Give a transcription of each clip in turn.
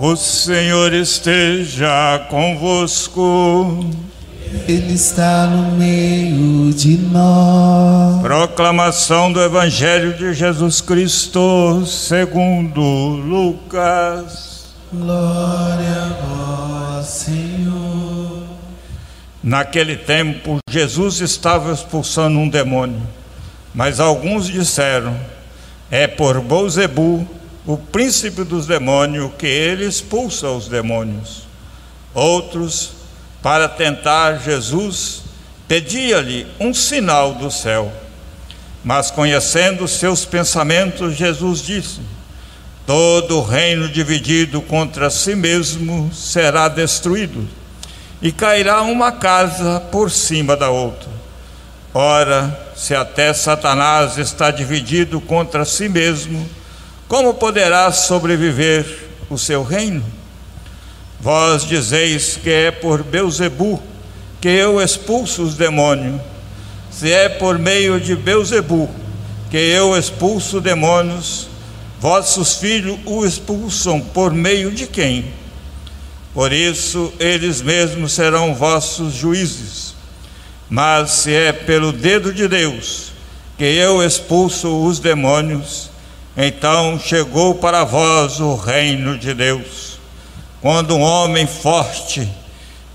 O Senhor esteja convosco. Ele está no meio de nós. Proclamação do Evangelho de Jesus Cristo, segundo Lucas. Glória a vós, Senhor. Naquele tempo, Jesus estava expulsando um demônio, mas alguns disseram: É por Beuzebu, o príncipe dos demônios, que ele expulsa os demônios. Outros, para tentar Jesus, pedia-lhe um sinal do céu. Mas conhecendo seus pensamentos, Jesus disse: Todo reino dividido contra si mesmo será destruído, e cairá uma casa por cima da outra. Ora, se até Satanás está dividido contra si mesmo, como poderá sobreviver o seu reino? Vós dizeis que é por Beuzebu que eu expulso os demônios. Se é por meio de Beuzebu que eu expulso demônios, vossos filhos o expulsam por meio de quem? Por isso eles mesmos serão vossos juízes. Mas se é pelo dedo de Deus que eu expulso os demônios, então chegou para vós o reino de Deus. Quando um homem forte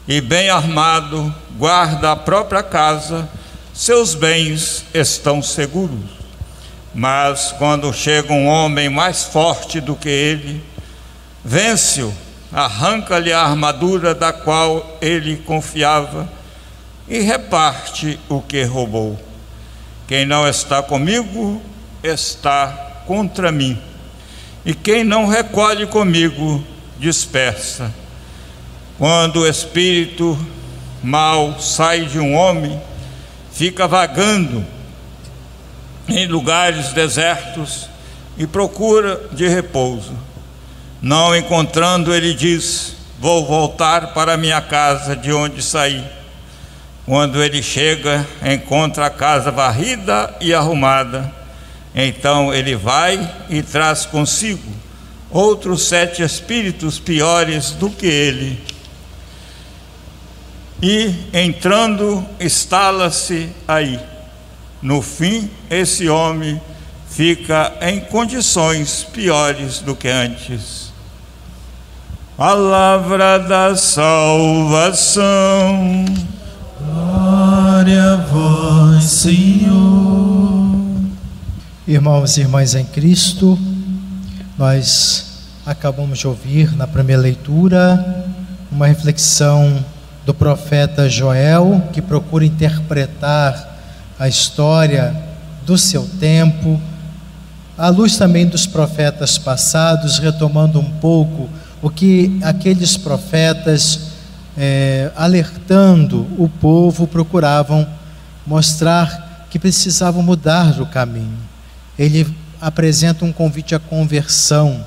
e bem armado guarda a própria casa, seus bens estão seguros. Mas quando chega um homem mais forte do que ele, vence-o, arranca-lhe a armadura da qual ele confiava e reparte o que roubou. Quem não está comigo está contra mim, e quem não recolhe comigo dispersa. Quando o espírito mal sai de um homem, fica vagando em lugares desertos e procura de repouso. Não encontrando, ele diz: Vou voltar para minha casa de onde saí. Quando ele chega, encontra a casa varrida e arrumada. Então ele vai e traz consigo outros sete espíritos piores do que ele. E entrando, instala-se aí. No fim, esse homem fica em condições piores do que antes. Palavra da salvação. Irmãos e irmãs em Cristo, nós acabamos de ouvir na primeira leitura uma reflexão do profeta Joel, que procura interpretar a história do seu tempo, à luz também dos profetas passados, retomando um pouco o que aqueles profetas, é, alertando o povo, procuravam mostrar que precisavam mudar o caminho. Ele apresenta um convite à conversão,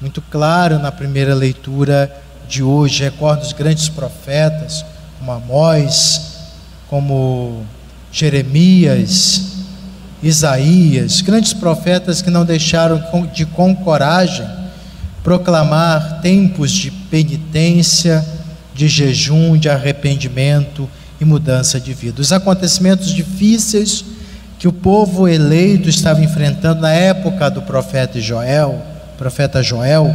muito claro na primeira leitura de hoje. Recorda os grandes profetas, como Amós, como Jeremias, Isaías, grandes profetas que não deixaram de com coragem proclamar tempos de penitência, de jejum, de arrependimento e mudança de vida. Os acontecimentos difíceis que o povo eleito estava enfrentando na época do profeta Joel, profeta Joel,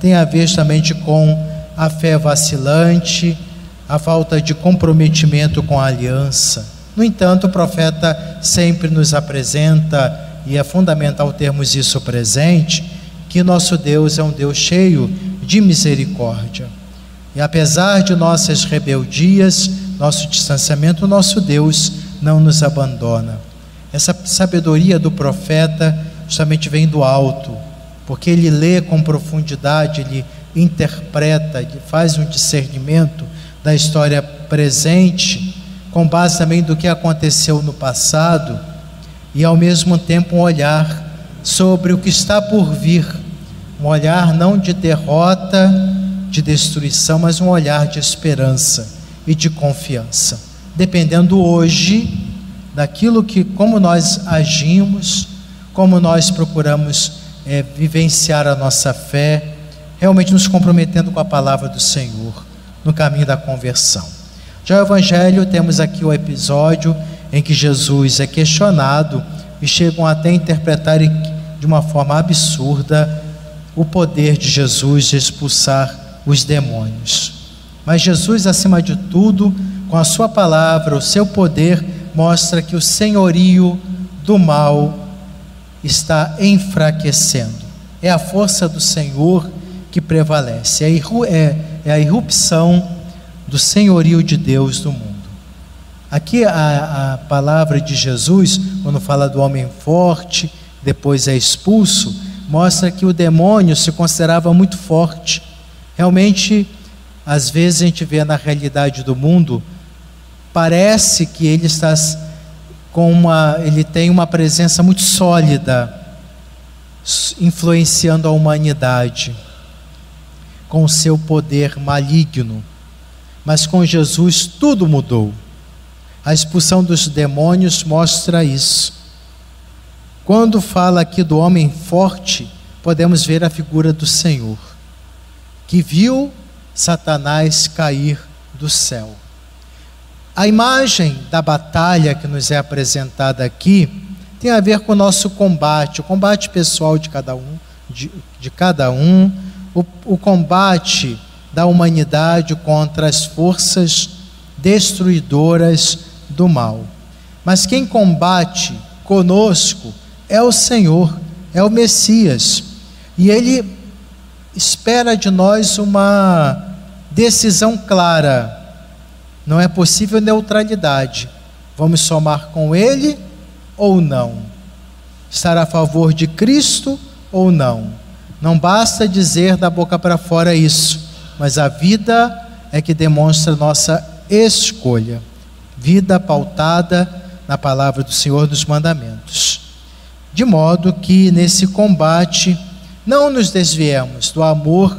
tem a ver justamente com a fé vacilante, a falta de comprometimento com a aliança. No entanto, o profeta sempre nos apresenta, e é fundamental termos isso presente, que nosso Deus é um Deus cheio de misericórdia. E apesar de nossas rebeldias, nosso distanciamento, nosso Deus não nos abandona. Essa sabedoria do profeta justamente vem do alto, porque ele lê com profundidade, ele interpreta, ele faz um discernimento da história presente com base também do que aconteceu no passado e ao mesmo tempo um olhar sobre o que está por vir, um olhar não de derrota, de destruição, mas um olhar de esperança e de confiança, dependendo hoje daquilo que, como nós agimos, como nós procuramos é, vivenciar a nossa fé, realmente nos comprometendo com a palavra do Senhor no caminho da conversão. Já o Evangelho, temos aqui o episódio em que Jesus é questionado e chegam até a interpretar de uma forma absurda o poder de Jesus de expulsar os demônios. Mas Jesus, acima de tudo, com a sua palavra, o seu poder, mostra que o senhorio do mal está enfraquecendo. É a força do Senhor que prevalece, é, é, é a irrupção do senhorio de Deus no mundo. Aqui a, a palavra de Jesus, quando fala do homem forte, depois é expulso, mostra que o demônio se considerava muito forte. Realmente, às vezes a gente vê na realidade do mundo, parece que ele está com uma, ele tem uma presença muito sólida, influenciando a humanidade com o seu poder maligno. Mas com Jesus tudo mudou. A expulsão dos demônios mostra isso. Quando fala aqui do homem forte, podemos ver a figura do Senhor, que viu Satanás cair do céu. A imagem da batalha que nos é apresentada aqui tem a ver com o nosso combate, o combate pessoal de cada um, de, de cada um, o, o combate da humanidade contra as forças destruidoras do mal. Mas quem combate conosco é o Senhor, é o Messias. E ele espera de nós uma decisão clara. Não é possível neutralidade. Vamos somar com ele ou não? Estar a favor de Cristo ou não? Não basta dizer da boca para fora isso, mas a vida é que demonstra nossa escolha vida pautada na palavra do Senhor dos mandamentos. De modo que nesse combate não nos desviemos do amor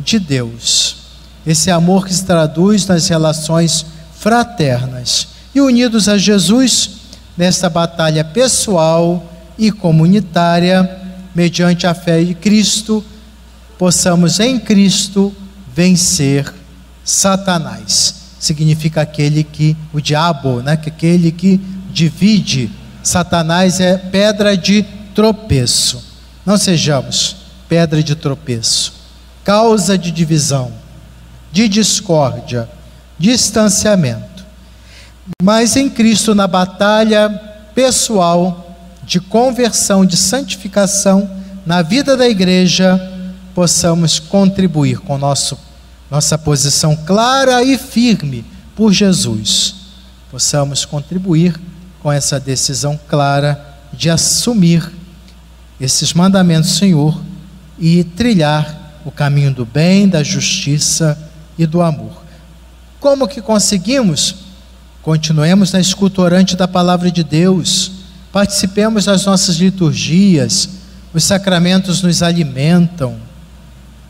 de Deus. Esse amor que se traduz nas relações fraternas e unidos a Jesus nesta batalha pessoal e comunitária, mediante a fé em Cristo, possamos em Cristo vencer Satanás significa aquele que, o diabo, né, que aquele que divide. Satanás é pedra de tropeço. Não sejamos pedra de tropeço, causa de divisão, de discórdia, distanciamento. Mas em Cristo, na batalha pessoal de conversão, de santificação, na vida da igreja, possamos contribuir com nosso nossa posição clara e firme por Jesus, possamos contribuir com essa decisão clara de assumir esses mandamentos Senhor e trilhar o caminho do bem, da justiça e do amor. Como que conseguimos? Continuemos na escuta orante da palavra de Deus, participemos das nossas liturgias, os sacramentos nos alimentam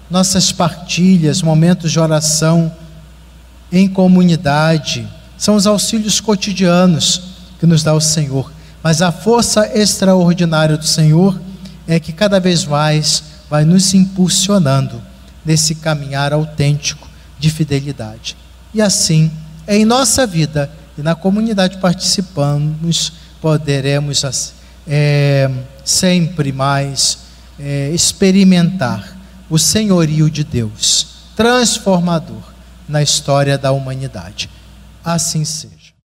nossas partilhas, momentos de oração em comunidade, são os auxílios cotidianos que nos dá o Senhor. Mas a força extraordinária do Senhor é que cada vez mais vai nos impulsionando nesse caminhar autêntico de fidelidade. E assim, em nossa vida e na comunidade participamos, poderemos é, sempre mais é, experimentar o senhorio de Deus, transformador na história da humanidade. Assim seja.